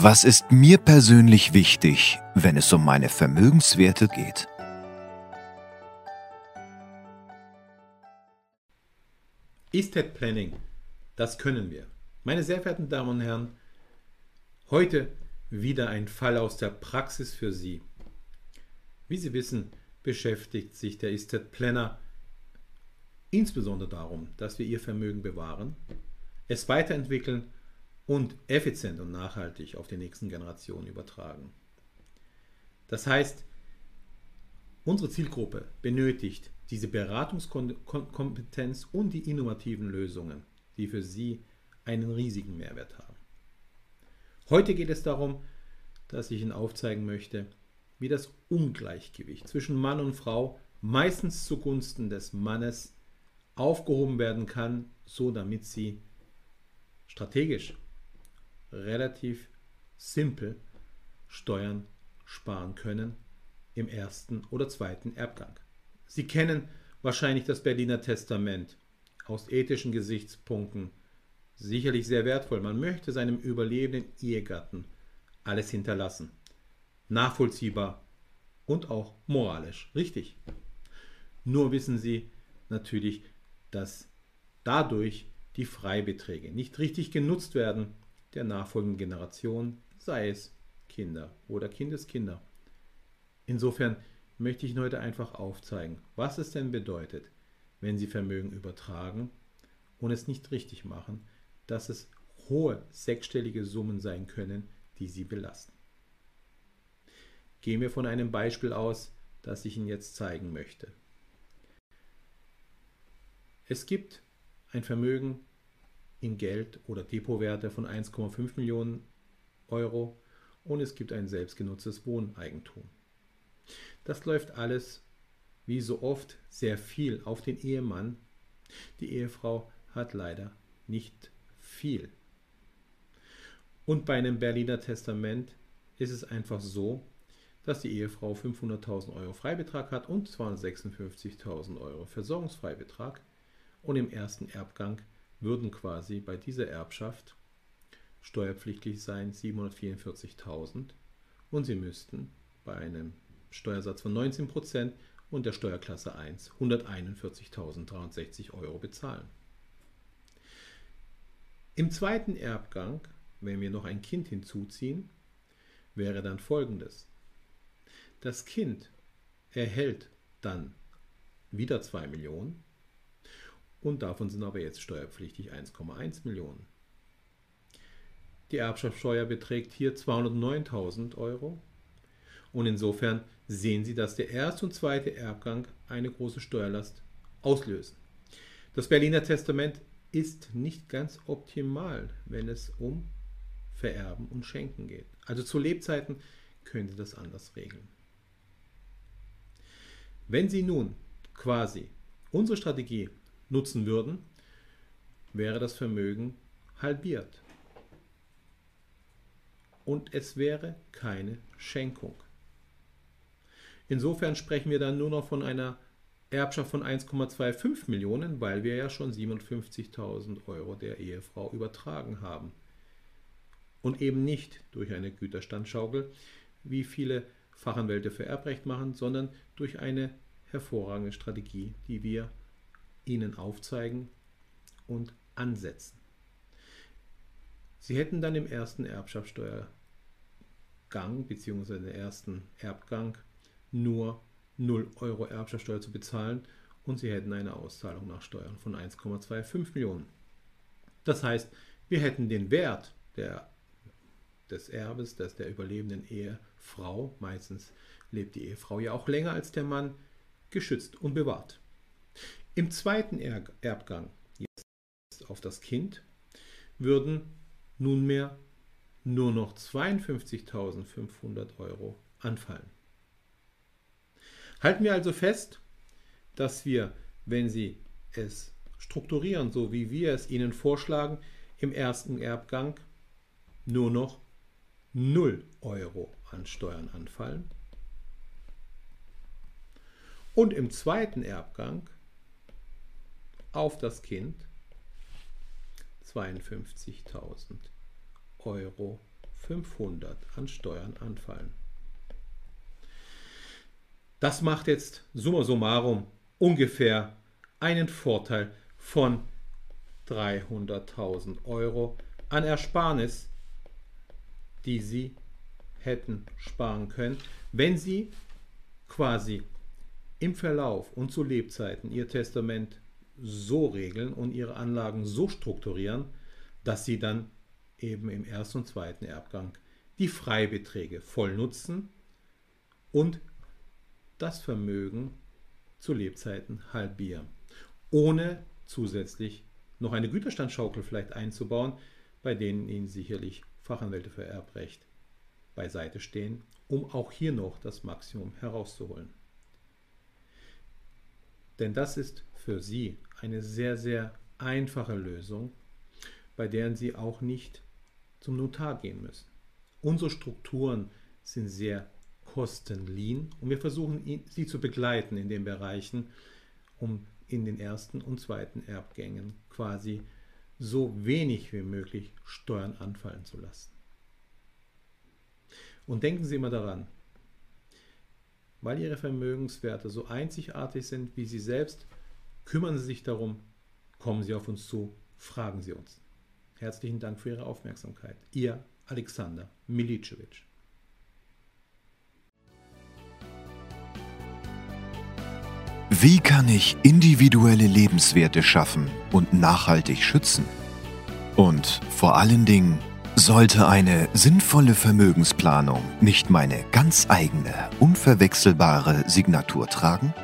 Was ist mir persönlich wichtig, wenn es um meine Vermögenswerte geht? Estate Planning, das können wir. Meine sehr verehrten Damen und Herren, heute wieder ein Fall aus der Praxis für Sie. Wie Sie wissen, beschäftigt sich der Estate Planner insbesondere darum, dass wir Ihr Vermögen bewahren, es weiterentwickeln und effizient und nachhaltig auf die nächsten Generationen übertragen. Das heißt, unsere Zielgruppe benötigt diese Beratungskompetenz und die innovativen Lösungen, die für sie einen riesigen Mehrwert haben. Heute geht es darum, dass ich Ihnen aufzeigen möchte, wie das Ungleichgewicht zwischen Mann und Frau meistens zugunsten des Mannes aufgehoben werden kann, so damit sie strategisch relativ simpel Steuern sparen können im ersten oder zweiten Erbgang. Sie kennen wahrscheinlich das Berliner Testament aus ethischen Gesichtspunkten sicherlich sehr wertvoll. Man möchte seinem überlebenden Ehegatten alles hinterlassen. Nachvollziehbar und auch moralisch richtig. Nur wissen Sie natürlich, dass dadurch die Freibeträge nicht richtig genutzt werden der nachfolgenden Generation, sei es Kinder oder Kindeskinder. Insofern möchte ich Ihnen heute einfach aufzeigen, was es denn bedeutet, wenn Sie Vermögen übertragen und es nicht richtig machen, dass es hohe sechsstellige Summen sein können, die Sie belasten. Gehen wir von einem Beispiel aus, das ich Ihnen jetzt zeigen möchte. Es gibt ein Vermögen in Geld oder Depotwerte von 1,5 Millionen Euro und es gibt ein selbstgenutztes Wohneigentum. Das läuft alles, wie so oft, sehr viel auf den Ehemann. Die Ehefrau hat leider nicht viel. Und bei einem Berliner Testament ist es einfach so, dass die Ehefrau 500.000 Euro Freibetrag hat und 256.000 Euro Versorgungsfreibetrag. Und im ersten Erbgang würden quasi bei dieser Erbschaft steuerpflichtig sein 744.000 und sie müssten bei einem Steuersatz von 19% und der Steuerklasse 1 141.063 Euro bezahlen. Im zweiten Erbgang, wenn wir noch ein Kind hinzuziehen, wäre dann folgendes. Das Kind erhält dann wieder 2 Millionen und davon sind aber jetzt steuerpflichtig 1,1 Millionen. Die Erbschaftssteuer beträgt hier 209.000 Euro und insofern sehen Sie, dass der erste und zweite Erbgang eine große Steuerlast auslösen. Das Berliner Testament ist nicht ganz optimal, wenn es um Vererben und Schenken geht. Also zu Lebzeiten können Sie das anders regeln. Wenn Sie nun quasi unsere Strategie nutzen würden, wäre das Vermögen halbiert. Und es wäre keine Schenkung. Insofern sprechen wir dann nur noch von einer Erbschaft von 1,25 Millionen, weil wir ja schon 57.000 Euro der Ehefrau übertragen haben. Und eben nicht durch eine Güterstandschaukel, wie viele Fachanwälte für Erbrecht machen, sondern durch eine hervorragende Strategie, die wir Ihnen aufzeigen und ansetzen. Sie hätten dann im ersten Erbschaftssteuergang bzw. im ersten Erbgang nur 0 Euro Erbschaftssteuer zu bezahlen und Sie hätten eine Auszahlung nach Steuern von 1,25 Millionen. Das heißt, wir hätten den Wert der, des Erbes, des der überlebenden Ehefrau, meistens lebt die Ehefrau ja auch länger als der Mann, geschützt und bewahrt. Im zweiten Erbgang, jetzt auf das Kind, würden nunmehr nur noch 52.500 Euro anfallen. Halten wir also fest, dass wir, wenn Sie es strukturieren, so wie wir es Ihnen vorschlagen, im ersten Erbgang nur noch 0 Euro an Steuern anfallen und im zweiten Erbgang auf das Kind 52.000 Euro 500 an Steuern anfallen. Das macht jetzt summa summarum ungefähr einen Vorteil von 300.000 Euro an Ersparnis, die Sie hätten sparen können, wenn Sie quasi im Verlauf und zu Lebzeiten Ihr Testament so regeln und Ihre Anlagen so strukturieren, dass Sie dann eben im ersten und zweiten Erbgang die Freibeträge voll nutzen und das Vermögen zu Lebzeiten halbieren, ohne zusätzlich noch eine Güterstandsschaukel vielleicht einzubauen, bei denen Ihnen sicherlich Fachanwälte für Erbrecht beiseite stehen, um auch hier noch das Maximum herauszuholen. Denn das ist für Sie eine sehr, sehr einfache Lösung, bei der Sie auch nicht zum Notar gehen müssen. Unsere Strukturen sind sehr kostenlean und wir versuchen sie zu begleiten in den Bereichen, um in den ersten und zweiten Erbgängen quasi so wenig wie möglich Steuern anfallen zu lassen. Und denken Sie immer daran, weil Ihre Vermögenswerte so einzigartig sind wie Sie selbst, kümmern Sie sich darum, kommen Sie auf uns zu, fragen Sie uns. Herzlichen Dank für Ihre Aufmerksamkeit. Ihr Alexander Milicevic. Wie kann ich individuelle Lebenswerte schaffen und nachhaltig schützen? Und vor allen Dingen, sollte eine sinnvolle Vermögensplanung nicht meine ganz eigene, unverwechselbare Signatur tragen?